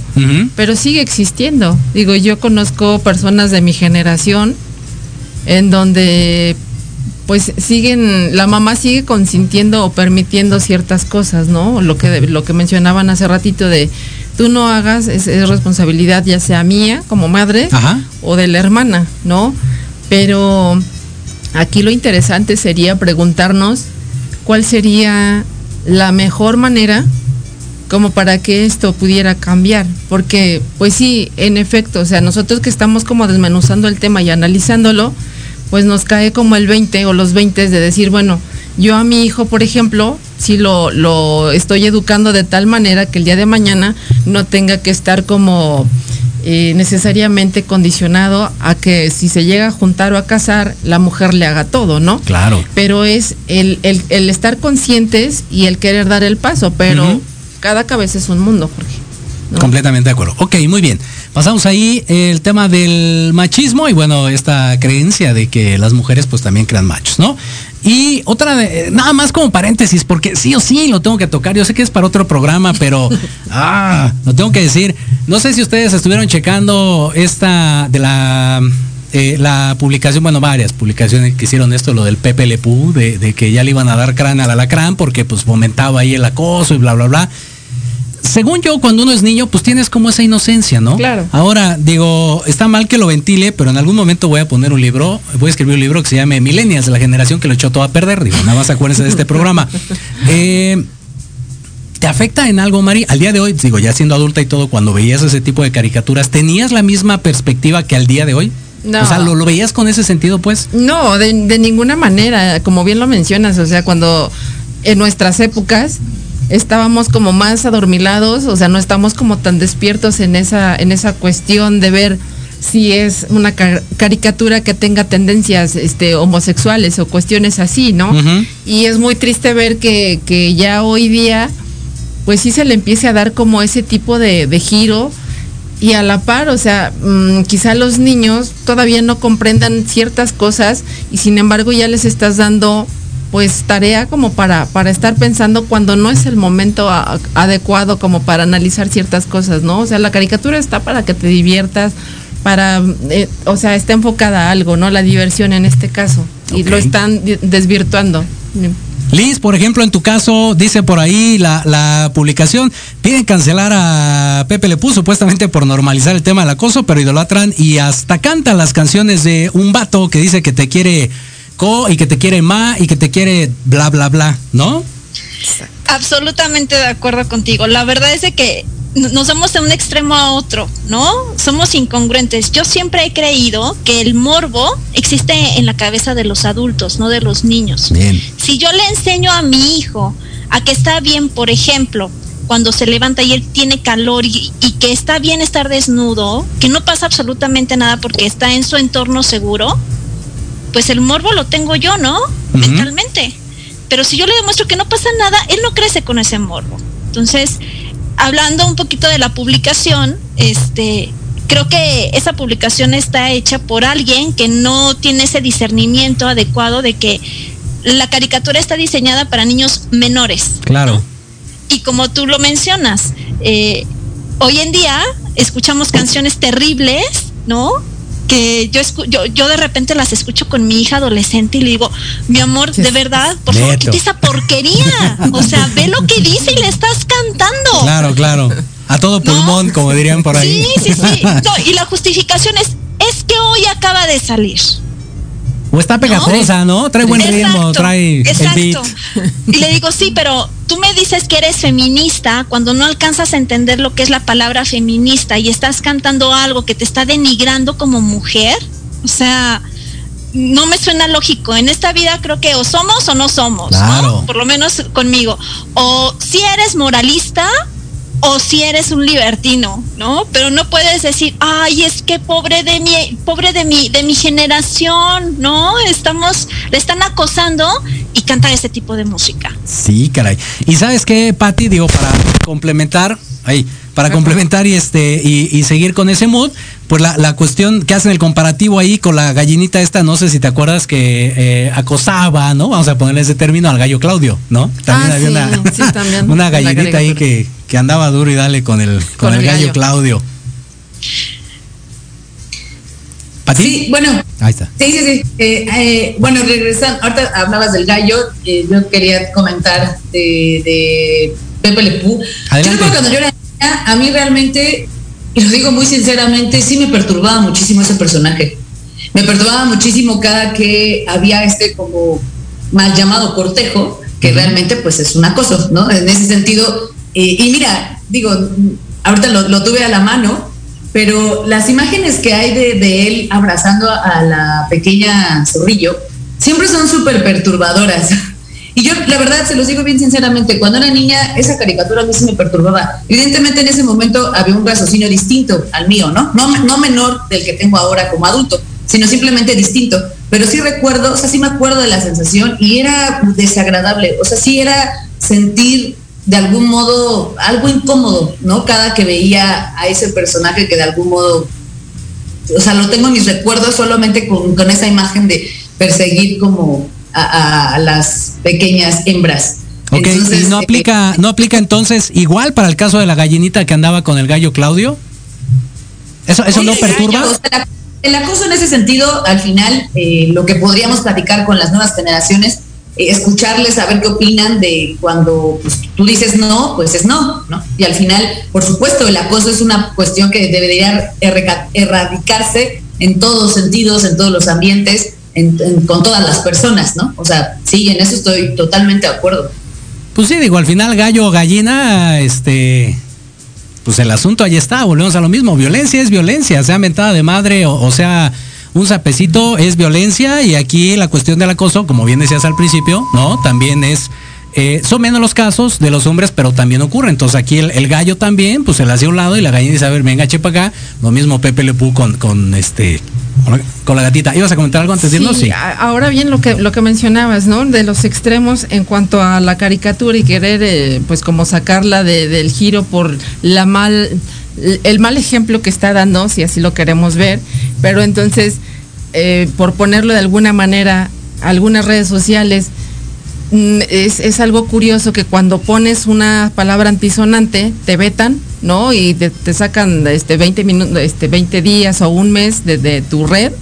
pero sigue existiendo. Digo, yo conozco personas de mi generación en donde pues siguen, la mamá sigue consintiendo o permitiendo ciertas cosas, ¿no? Lo que, lo que mencionaban hace ratito de tú no hagas, es, responsabilidad ya sea mía como madre o de la hermana, ¿no? Pero aquí lo interesante sería preguntarnos cuál sería la mejor manera como para que esto pudiera cambiar, porque pues sí, en efecto, o sea, nosotros que estamos como desmenuzando el tema y analizándolo, pues nos cae como el 20 o los 20 de decir, bueno, yo a mi hijo, por ejemplo, si lo, lo estoy educando de tal manera que el día de mañana no tenga que estar como eh, necesariamente condicionado a que si se llega a juntar o a casar, la mujer le haga todo, ¿no? Claro. Pero es el, el, estar conscientes y el querer dar el paso, pero cada cabeza es un mundo, Jorge. Completamente de acuerdo. Ok, muy bien. Pasamos ahí el tema del machismo y bueno, esta creencia de que las mujeres pues también crean machos, ¿no? Y otra, de, nada más como paréntesis, porque sí o sí lo tengo que tocar. Yo sé que es para otro programa, pero ah, lo tengo que decir. No sé si ustedes estuvieron checando esta de la eh, la publicación, bueno, varias publicaciones que hicieron esto, lo del Pepe Lepú, de, de que ya le iban a dar cráneo al alacrán porque pues fomentaba ahí el acoso y bla, bla, bla según yo, cuando uno es niño, pues tienes como esa inocencia, ¿no? Claro. Ahora, digo, está mal que lo ventile, pero en algún momento voy a poner un libro, voy a escribir un libro que se llame Millennials, de la generación que lo echó todo a perder. Digo, nada más acuérdense de este programa. Eh, ¿Te afecta en algo, Mari? Al día de hoy, digo, ya siendo adulta y todo, cuando veías ese tipo de caricaturas, ¿tenías la misma perspectiva que al día de hoy? No. O sea, ¿lo, veías con ese sentido, pues? No, de, de ninguna manera, como bien lo mencionas, o sea, cuando en nuestras épocas estábamos como más adormilados, o sea, no estamos como tan despiertos en esa, en esa cuestión de ver si es una caricatura que tenga tendencias este, homosexuales o cuestiones así, ¿no? Y es muy triste ver que, que, ya hoy día, pues sí se le empiece a dar como ese tipo de, de giro y a la par, o sea, mm, quizá los niños todavía no comprendan ciertas cosas y sin embargo ya les estás dando pues tarea como para, para estar pensando cuando no es el momento adecuado como para analizar ciertas cosas, ¿no? O sea, la caricatura está para que te diviertas, para, eh, o sea, está enfocada a algo, ¿no? La diversión en este caso. Y lo están desvirtuando. Liz, por ejemplo, en tu caso, dice por ahí la, la, publicación, piden cancelar a Pepe Le puso supuestamente por normalizar el tema del acoso, pero idolatran y hasta canta las canciones de un vato que dice que te quiere co y que te quiere ma y que te quiere bla bla bla, ¿no? Absolutamente de acuerdo contigo. La verdad es de que nos vamos de un extremo a otro, ¿no? Somos incongruentes. Yo siempre he creído que el morbo existe en la cabeza de los adultos, no de los niños. Bien. Si yo le enseño a mi hijo a que está bien, por ejemplo, cuando se levanta y él tiene calor y, y, que está bien estar desnudo, que no pasa absolutamente nada porque está en su entorno seguro, pues el morbo lo tengo yo, ¿no? Mentalmente. Pero si yo le demuestro que no pasa nada, él no crece con ese morbo. Entonces, hablando un poquito de la publicación, este, creo que esa publicación está hecha por alguien que no tiene ese discernimiento adecuado de que la caricatura está diseñada para niños menores. Claro. Y como tú lo mencionas, eh, hoy en día escuchamos canciones terribles, ¿no? Que yo, yo, yo de repente las escucho con mi hija adolescente y le digo, mi amor, de verdad, por favor, quita esa porquería. O sea, ve lo que dice y le estás cantando. Claro, claro. A todo pulmón, como dirían por ahí. Sí, sí, sí. y la justificación es, es que hoy acaba de salir. O está pegajosa, ¿no? Trae buen ritmo, trae exacto. el beat. Y le digo, sí, pero tú me dices que eres feminista cuando no alcanzas a entender lo que es la palabra feminista y estás cantando algo que te está denigrando como mujer. O sea, no me suena lógico. En esta vida creo que o somos o no somos, ¿no? Por lo menos conmigo. O si eres moralista o si eres un libertino, ¿no? Pero no puedes decir, ay, es que pobre de mi, pobre de mi, de mi generación, ¿no? Estamos, le están acosando y cantan este tipo de música. Sí, caray. Y sabes qué, Patti, digo, para complementar, ahí, para complementar y este, y, seguir con ese mood, pues la, cuestión que hacen el comparativo ahí con la gallinita esta, no sé si te acuerdas que eh, acosaba, ¿no? Vamos a ponerle ese término al gallo Claudio, ¿no? También ah, había una, una gallinita ahí que, que, andaba duro y dale con el, con, el, gallo Claudio. Sí, bueno. Ahí está. Sí, sí, sí. Eh, eh, bueno, regresando, ahorita hablabas del gallo, eh, yo quería comentar de, de Pepe Lepú. Yo cuando yo era a mí realmente, y lo digo muy sinceramente, sí me perturbaba muchísimo ese personaje. Me perturbaba muchísimo cada que había este como mal llamado cortejo, que realmente pues es un acoso, ¿no? En ese sentido, y mira, digo, ahorita lo, lo tuve a la mano, pero las imágenes que hay de, él abrazando a la pequeña zorrillo siempre son súper perturbadoras. Y yo, la verdad, se los digo bien sinceramente, cuando era niña, esa caricatura a mí sí me perturbaba. Evidentemente, en ese momento había un raciocinio distinto al mío, ¿no? No, no menor del que tengo ahora como adulto, sino simplemente distinto. Pero sí recuerdo, o sea, sí me acuerdo de la sensación y era desagradable. O sea, sí era sentir de algún modo algo incómodo, ¿no? Cada que veía a ese personaje que de algún modo, o sea, lo tengo en mis recuerdos solamente con, esa imagen de perseguir como a, las pequeñas hembras. Ok, ¿y no aplica, eh, no aplica entonces igual para el caso de la gallinita que andaba con el gallo Claudio? ¿Eso, eso no perturba? el acoso en ese sentido, al final, eh, lo que podríamos platicar con las nuevas generaciones eh, escucharles, saber qué opinan de cuando pues, tú dices no, pues es no, ¿no? Y al final, por supuesto, el acoso es una cuestión que debería erradicarse en todos sentidos, en todos los ambientes, con todas las personas, ¿no? O sea, sí, en eso estoy totalmente de acuerdo. Pues sí, digo, al final gallo o gallina, este, pues el asunto ahí está, volvemos a lo mismo, violencia es violencia, sea mentada de madre o sea un sapecito es violencia y aquí la cuestión del acoso, como bien decías al principio, ¿no? También es... Eh, son menos los casos de los hombres, pero también ocurre. Entonces aquí el, gallo también, pues se le hace a un lado y la gallina dice, a ver, venga, chepa acá. Lo mismo Pepe Le con, con este con la gatita. ¿Ibas a comentar algo antes de irnos? Sí. Ahora bien, lo que, lo que mencionabas, ¿no? De los extremos en cuanto a la caricatura y querer, eh, pues como sacarla del giro por la mal el mal ejemplo que está dando, si así lo queremos ver, pero entonces, eh, por ponerlo de alguna manera, algunas redes sociales, mm, es, algo curioso que cuando pones una palabra antisonante, te vetan, ¿no? Y te, sacan este 20 minutos, este 20 días o un mes de, tu red.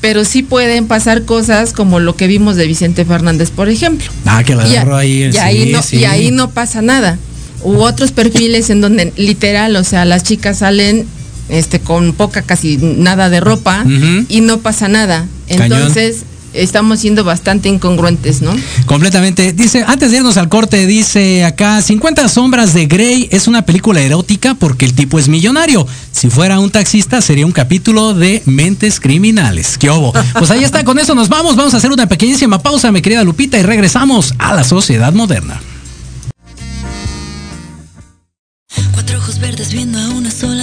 Pero sí pueden pasar cosas como lo que vimos de Vicente Fernández, por ejemplo. Ah, que la agarró ahí. Y, ahí no, y ahí no pasa nada u otros perfiles en donde literal, o sea, las chicas salen este con poca casi nada de ropa y no pasa nada. Entonces, estamos siendo bastante incongruentes, ¿no? Completamente. Dice, antes de irnos al corte, dice acá, 50 sombras de Grey es una película erótica porque el tipo es millonario. Si fuera un taxista sería un capítulo de Mentes Criminales. ¿Qué obo? Pues ahí está, con eso nos vamos. Vamos a hacer una pequeñísima pausa, mi querida Lupita, y regresamos a la sociedad moderna. viendo a una sola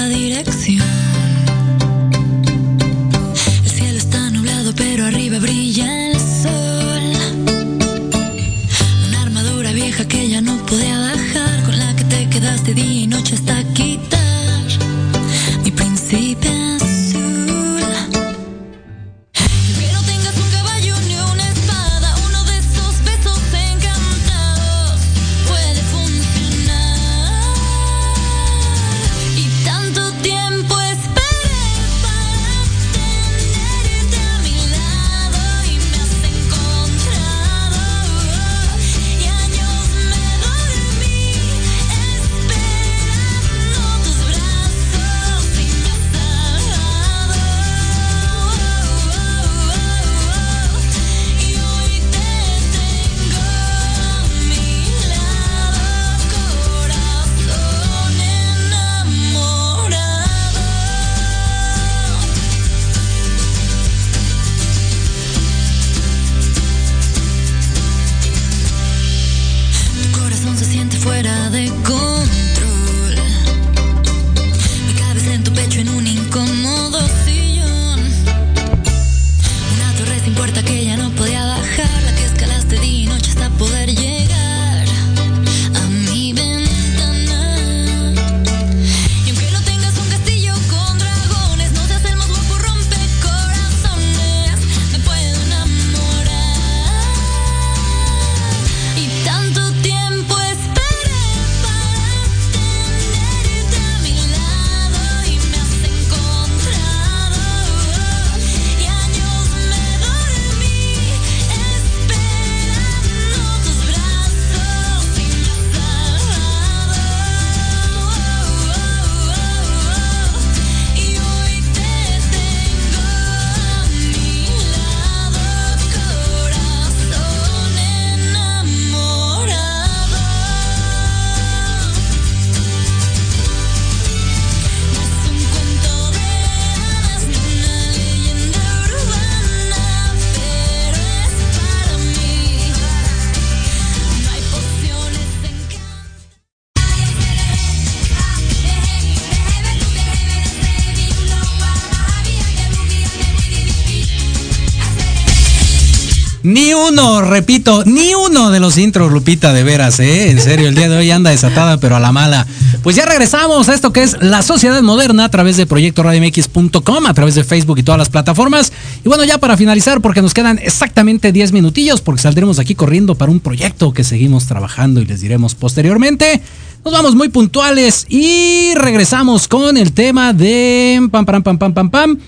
repito, ni uno de los intros, Lupita, de veras, ¿eh? En serio, el día de hoy anda desatada, pero a la mala. Pues ya regresamos a esto que es la sociedad moderna a través de Proyecto a través de Facebook y todas las plataformas. Y bueno, ya para finalizar, porque nos quedan exactamente 10 minutillos, porque saldremos aquí corriendo para un proyecto que seguimos trabajando y les diremos posteriormente. Nos vamos muy puntuales y regresamos con el tema de pam pam pam pam pam pam.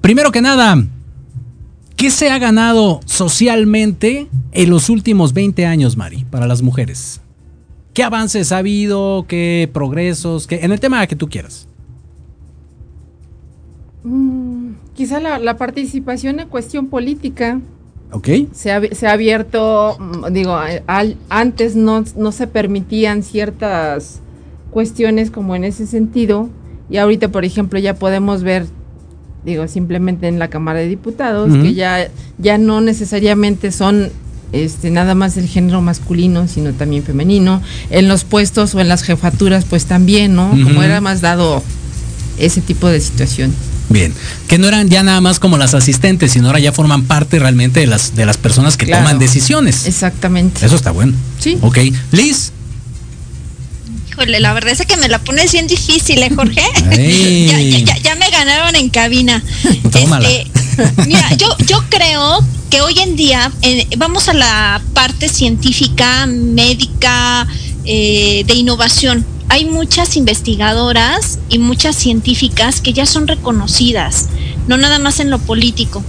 Primero que nada, ¿qué se ha ganado socialmente en los últimos 20 años, Mari, para las mujeres? ¿Qué avances ha habido? ¿Qué progresos? ¿Qué, en el tema que tú quieras. Mm, quizá la, participación en cuestión política. Ok. Se ha, se ha abierto, mm, digo, antes no, no se permitían ciertas cuestiones como en ese sentido. Y ahorita, por ejemplo, ya podemos ver, digo, simplemente en la Cámara de Diputados, que ya, ya no necesariamente son este, nada más el género masculino, sino también femenino. En los puestos o en las jefaturas, pues también, ¿no? Como era más dado ese tipo de situación. Bien, que no eran ya nada más como las asistentes, sino ahora ya forman parte realmente de las, de las personas que toman decisiones. Exactamente. Eso está bueno. Sí. Ok. Liz. Híjole, la verdad es que me la pones bien difícil, ¿eh, Jorge? ya, me ganaron en cabina. Este, mira, yo, yo creo que hoy en día eh, vamos a la parte científica, médica, eh, de innovación hay muchas investigadoras y muchas científicas que ya son reconocidas, no nada más en lo político.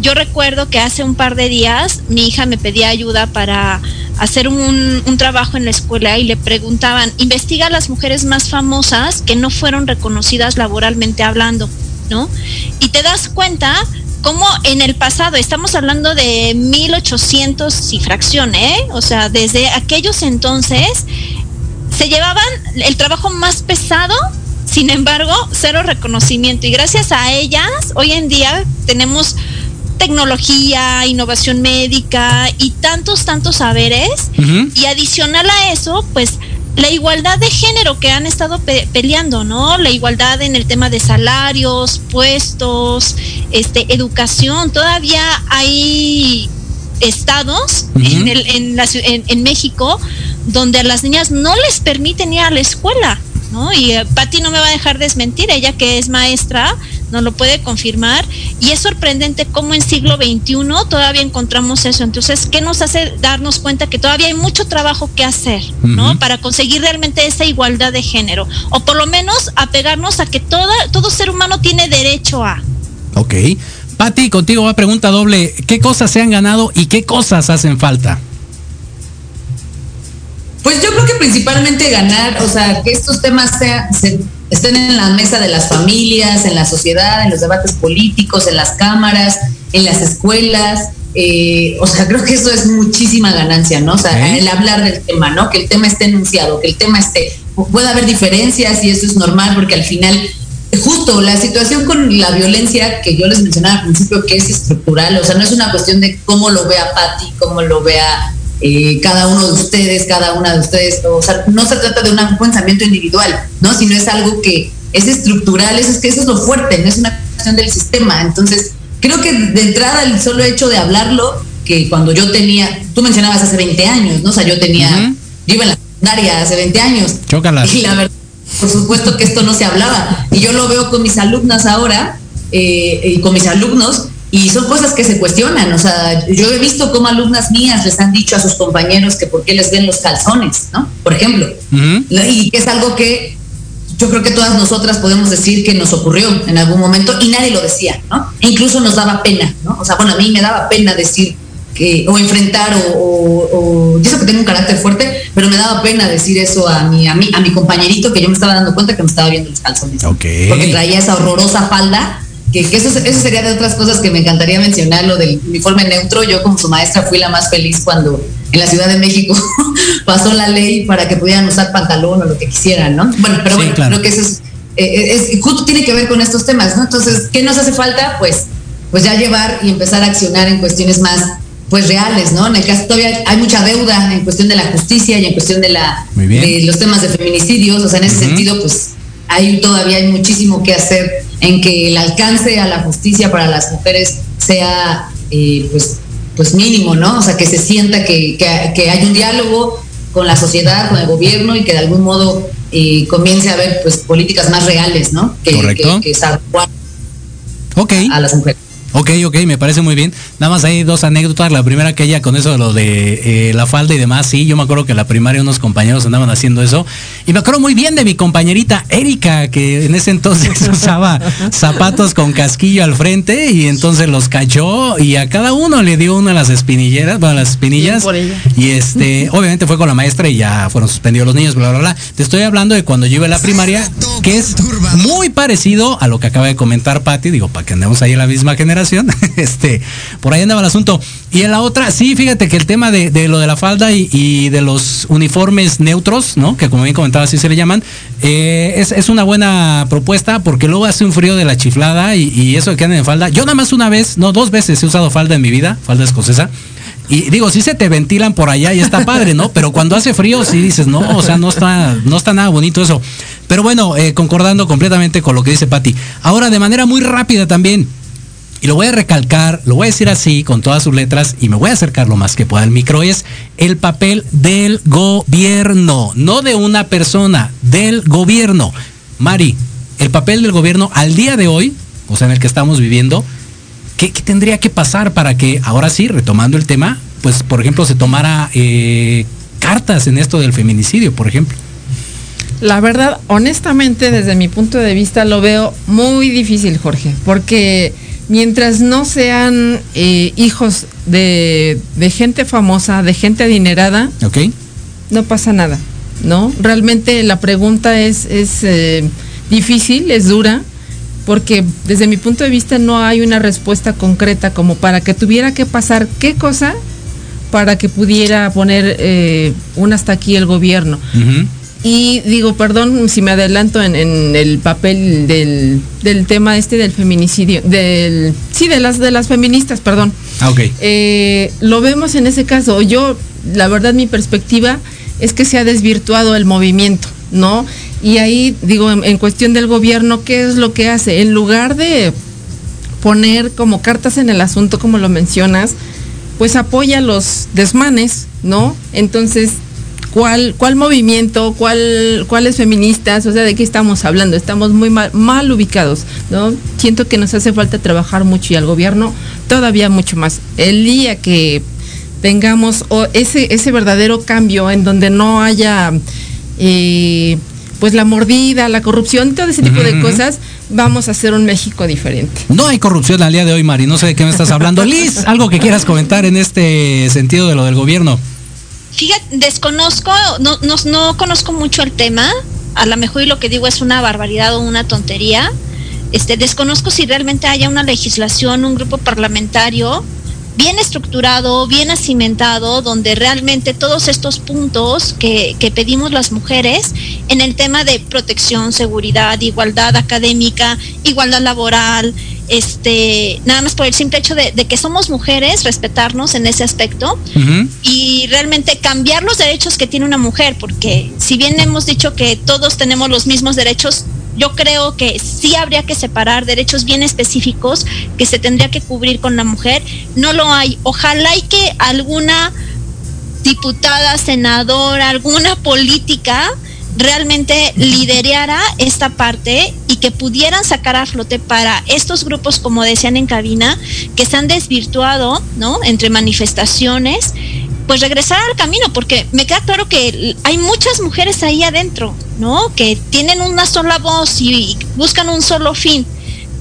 Yo recuerdo que hace un par de días mi hija me pedía ayuda para hacer un, trabajo en la escuela y le preguntaban, investiga a las mujeres más famosas que no fueron reconocidas laboralmente hablando, ¿no? Y te das cuenta cómo en el pasado, estamos hablando de 1800 y fracción, ¿eh? O sea, desde aquellos entonces se llevaban el trabajo más pesado, sin embargo, cero reconocimiento. Y gracias a ellas, hoy en día tenemos tecnología, innovación médica y tantos, tantos saberes. Y adicional a eso, pues la igualdad de género que han estado peleando, ¿no? La igualdad en el tema de salarios, puestos, este, educación. Todavía hay estados en, el, en, la, en México donde a las niñas no les permiten ir a la escuela, ¿no? Y eh, Patti no me va a dejar desmentir, ella que es maestra nos lo puede confirmar y es sorprendente cómo en siglo XXI todavía encontramos eso. Entonces, ¿qué nos hace darnos cuenta que todavía hay mucho trabajo que hacer, ¿no? Para conseguir realmente esa igualdad de género o por lo menos apegarnos a que toda, todo ser humano tiene derecho a. Ok. Patti, contigo va pregunta doble. ¿Qué cosas se han ganado y qué cosas hacen falta? Pues yo creo que principalmente ganar, o sea, que estos temas estén en la mesa de las familias, en la sociedad, en los debates políticos, en las cámaras, en las escuelas. Eh, o sea, creo que eso es muchísima ganancia, ¿no? O sea, el hablar del tema, ¿no? Que el tema esté enunciado, que el tema esté. Puede haber diferencias y eso es normal porque al final justo la situación con la violencia que yo les mencionaba al principio, que es estructural, o sea, no es una cuestión de cómo lo vea Patti, cómo lo vea eh, cada uno de ustedes, cada una de ustedes. O sea, no se trata de un pensamiento individual, ¿no? Sino es algo que es estructural, eso es que eso es lo fuerte, no es una cuestión del sistema. Entonces, creo que de entrada el solo hecho de hablarlo, que cuando yo tenía, tú mencionabas hace 20 años, ¿no? O sea, yo tenía, yo iba en la secundaria hace 20 años. Chócalas. Y la verdad, por supuesto que esto no se hablaba. Y yo lo veo con mis alumnas ahora eh, y con mis alumnos y son cosas que se cuestionan, o sea, yo he visto cómo alumnas mías les han dicho a sus compañeros que por qué les ven los calzones, ¿no? Por ejemplo, y que es algo que yo creo que todas nosotras podemos decir que nos ocurrió en algún momento y nadie lo decía, ¿no? E incluso nos daba pena, ¿no? O sea, bueno, a mí me daba pena decir que, o enfrentar, o, o, yo sé que tengo un carácter fuerte, pero me daba pena decir eso a mi, a mi, a mi compañerito que yo me estaba dando cuenta que me estaba viendo los calzones. Okay. Porque traía esa horrorosa falda que, eso, eso, sería de otras cosas que me encantaría mencionar, lo del uniforme neutro. Yo como su maestra fui la más feliz cuando en la Ciudad de México pasó la ley para que pudieran usar pantalón o lo que quisieran, ¿no? Bueno, pero bueno, creo que eso es, eh, es, justo tiene que ver con estos temas, ¿no? Entonces, ¿qué nos hace falta? Pues, pues ya llevar y empezar a accionar en cuestiones más pues reales, ¿no? En el caso todavía hay mucha deuda en cuestión de la justicia y en cuestión de la de los temas de feminicidios, o sea, en ese sentido, pues hay todavía hay muchísimo que hacer en que el alcance a la justicia para las mujeres sea eh, pues pues mínimo, ¿no? O sea, que se sienta que, que, hay un diálogo con la sociedad, con el gobierno y que de algún modo eh, comience a haber pues políticas más reales, ¿no? Que, Correcto. que, que a las mujeres. Ok, ok, me parece muy bien. Nada más hay dos anécdotas. La primera que ella con eso de lo de eh, la falda y demás, sí, yo me acuerdo que en la primaria unos compañeros andaban haciendo eso. Y me acuerdo muy bien de mi compañerita Erika, que en ese entonces usaba zapatos con casquillo al frente y entonces los cachó y a cada uno le dio una de las espinilleras, bueno, las espinillas. Y este, obviamente fue con la maestra y ya fueron suspendidos los niños, bla, bla, bla. Te estoy hablando de cuando yo iba a la primaria, que es muy parecido a lo que acaba de comentar Patti, digo, para que andemos ahí en la misma generación este, por ahí andaba el asunto. Y en la otra, sí, fíjate que el tema de, lo de la falda y, de los uniformes neutros, ¿no? Que como bien comentaba, así se le llaman, eh, es, una buena propuesta porque luego hace un frío de la chiflada y, eso de que anden en falda. Yo nada más una vez, no, dos veces he usado falda en mi vida, falda escocesa. Y digo, si se te ventilan por allá y está padre, ¿no? Pero cuando hace frío, sí dices, no, o sea, no está, no está nada bonito eso. Pero bueno, eh, concordando completamente con lo que dice Patti. Ahora, de manera muy rápida también, y lo voy a recalcar, lo voy a decir así con todas sus letras y me voy a acercar lo más que pueda al micro, es el papel del gobierno, no de una persona, del gobierno. Mari, el papel del gobierno al día de hoy, o sea, en el que estamos viviendo, ¿qué, tendría que pasar para que, ahora sí, retomando el tema, pues, por ejemplo, se tomara eh, cartas en esto del feminicidio, por ejemplo? La verdad, honestamente, desde mi punto de vista, lo veo muy difícil, Jorge, porque mientras no sean eh, hijos de, gente famosa, de gente adinerada, no pasa nada, ¿no? Realmente la pregunta es, es eh, difícil, es dura, porque desde mi punto de vista no hay una respuesta concreta como para que tuviera que pasar qué cosa para que pudiera poner eh, un hasta aquí el gobierno. Y digo, perdón si me adelanto en, el papel del, del, tema este del feminicidio, del sí, de las de las feministas, perdón. Ah, ok. Eh, lo vemos en ese caso. Yo, la verdad, mi perspectiva es que se ha desvirtuado el movimiento, ¿no? Y ahí, digo, en, cuestión del gobierno, ¿qué es lo que hace? En lugar de poner como cartas en el asunto, como lo mencionas, pues apoya los desmanes, ¿no? Entonces, cuál, cuál movimiento, cuál, cuáles feministas, o sea, de qué estamos hablando. Estamos muy mal, mal ubicados, ¿no? Siento que nos hace falta trabajar mucho y al gobierno todavía mucho más. El día que tengamos ese, ese verdadero cambio en donde no haya eh, pues la mordida, la corrupción, todo ese tipo de cosas, vamos a hacer un México diferente. No hay corrupción al día de hoy, Mari, no sé de qué me estás hablando. Liz, algo que quieras comentar en este sentido de lo del gobierno. Fíjate, desconozco, no, no, no conozco mucho el tema. A lo mejor y lo que digo es una barbaridad o una tontería. Este, desconozco si realmente haya una legislación, un grupo parlamentario bien estructurado, bien acimentado, donde realmente todos estos puntos que, que, pedimos las mujeres en el tema de protección, seguridad, igualdad académica, igualdad laboral, este, nada más por el simple hecho de, que somos mujeres, respetarnos en ese aspecto y realmente cambiar los derechos que tiene una mujer, porque si bien hemos dicho que todos tenemos los mismos derechos, yo creo que sí habría que separar derechos bien específicos que se tendría que cubrir con la mujer. No lo hay. Ojalá y que alguna diputada, senadora, alguna política realmente liderara esta parte y que pudieran sacar a flote para estos grupos, como decían en cabina, que se han desvirtuado, ¿no? Entre manifestaciones, pues regresar al camino, porque me queda claro que hay muchas mujeres ahí adentro, ¿no? Que tienen una sola voz y buscan un solo fin,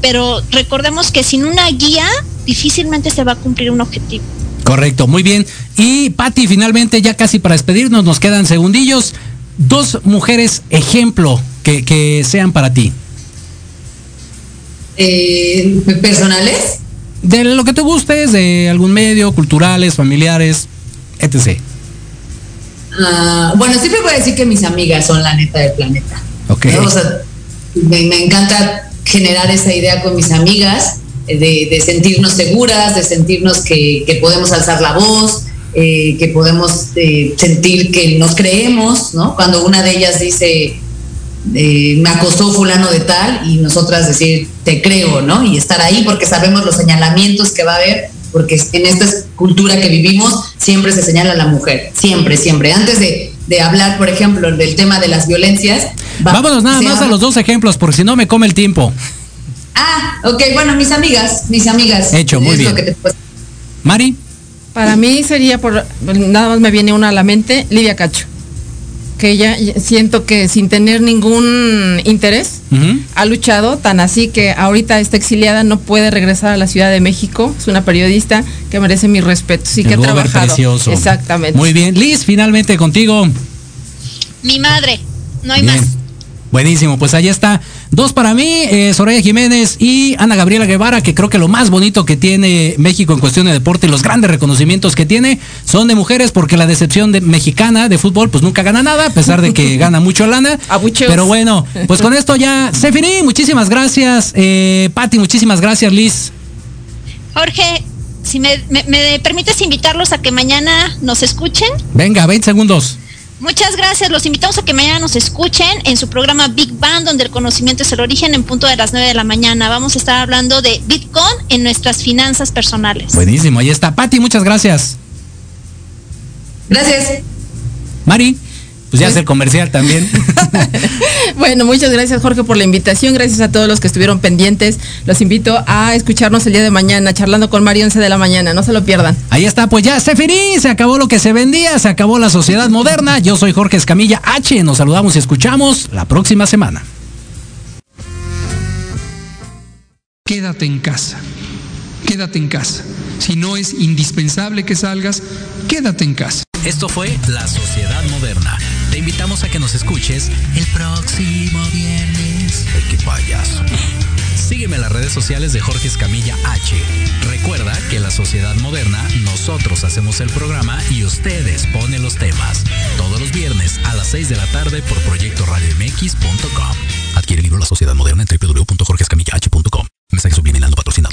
pero recordemos que sin una guía difícilmente se va a cumplir un objetivo. Correcto, muy bien. Y Patti, finalmente ya casi para despedirnos, nos quedan segundillos dos mujeres ejemplo que, sean para ti. Eh, ¿Personales? De lo que te gustes, de algún medio, culturales, familiares, etc. Ah, bueno, siempre voy a decir que mis amigas son la neta del planeta. Ok. me, encanta generar esa idea con mis amigas, de, sentirnos seguras, de sentirnos que, que podemos alzar la voz, eh, que podemos eh, sentir que nos creemos, ¿no? Cuando una de ellas dice, eh, me acosó fulano de tal, y nosotras decir, te creo, ¿no? Y estar ahí porque sabemos los señalamientos que va a haber porque en esta cultura que vivimos siempre se señala a la mujer, siempre, siempre. Antes de, de hablar, por ejemplo, del tema de las violencias. Vámonos nada más a los dos ejemplos, porque si no me come el tiempo. Ah, ok, bueno, mis amigas, mis amigas. Hecho, muy bien. Mari. Para mí sería por, nada más me viene una a la mente, Lidia Cacho. Que ella siento que sin tener ningún interés ha luchado, tan así que ahorita está exiliada, no puede regresar a la Ciudad de México. Es una periodista que merece mi respeto. Sí que ha trabajado. Precioso. Exactamente. Muy bien. Liz, finalmente contigo. Mi madre, no hay más. Buenísimo, pues ahí está. Dos para mí, eh, Soraya Jiménez y Ana Gabriela Guevara, que creo que lo más bonito que tiene México en cuestión de deporte, los grandes reconocimientos que tiene, son de mujeres, porque la decepción de, mexicana de fútbol, pues nunca gana nada, a pesar de que gana mucho lana. Pero bueno, pues con esto ya se finí. Muchísimas gracias, eh, Patti, muchísimas gracias, Liz. Jorge, si me, me permites invitarlos a que mañana nos escuchen. Venga, 20 segundos. Muchas gracias. Los invitamos a que mañana nos escuchen en su programa Big Bang, donde el conocimiento es el origen, en punto de las 9 de la mañana. Vamos a estar hablando de Bitcoin en nuestras finanzas personales. Buenísimo, ahí está. Patti, muchas gracias. Gracias. Mari pues ya hacer comercial también. bueno, muchas gracias Jorge por la invitación, gracias a todos los que estuvieron pendientes. Los invito a escucharnos el día de mañana, charlando con Mario 11 de la mañana, no se lo pierdan. Ahí está, pues ya se finí, se acabó lo que se vendía, se acabó la sociedad moderna. Yo soy Jorge Escamilla H, nos saludamos y escuchamos la próxima semana. Quédate en casa, quédate en casa. Si no es indispensable que salgas, quédate en casa. Esto fue La Sociedad Moderna. Te invitamos a que nos escuches el próximo viernes. Ay, qué payaso. Sígueme en las redes sociales de Jorge Escamilla H. Recuerda que la sociedad moderna, nosotros hacemos el programa y ustedes ponen los temas. Todos los viernes a las 6 de la tarde por proyectoradiomx.com. Adquiere el libro La Sociedad Moderna en www.jorgescamillah.com. Mensaje subliminal patrocinado.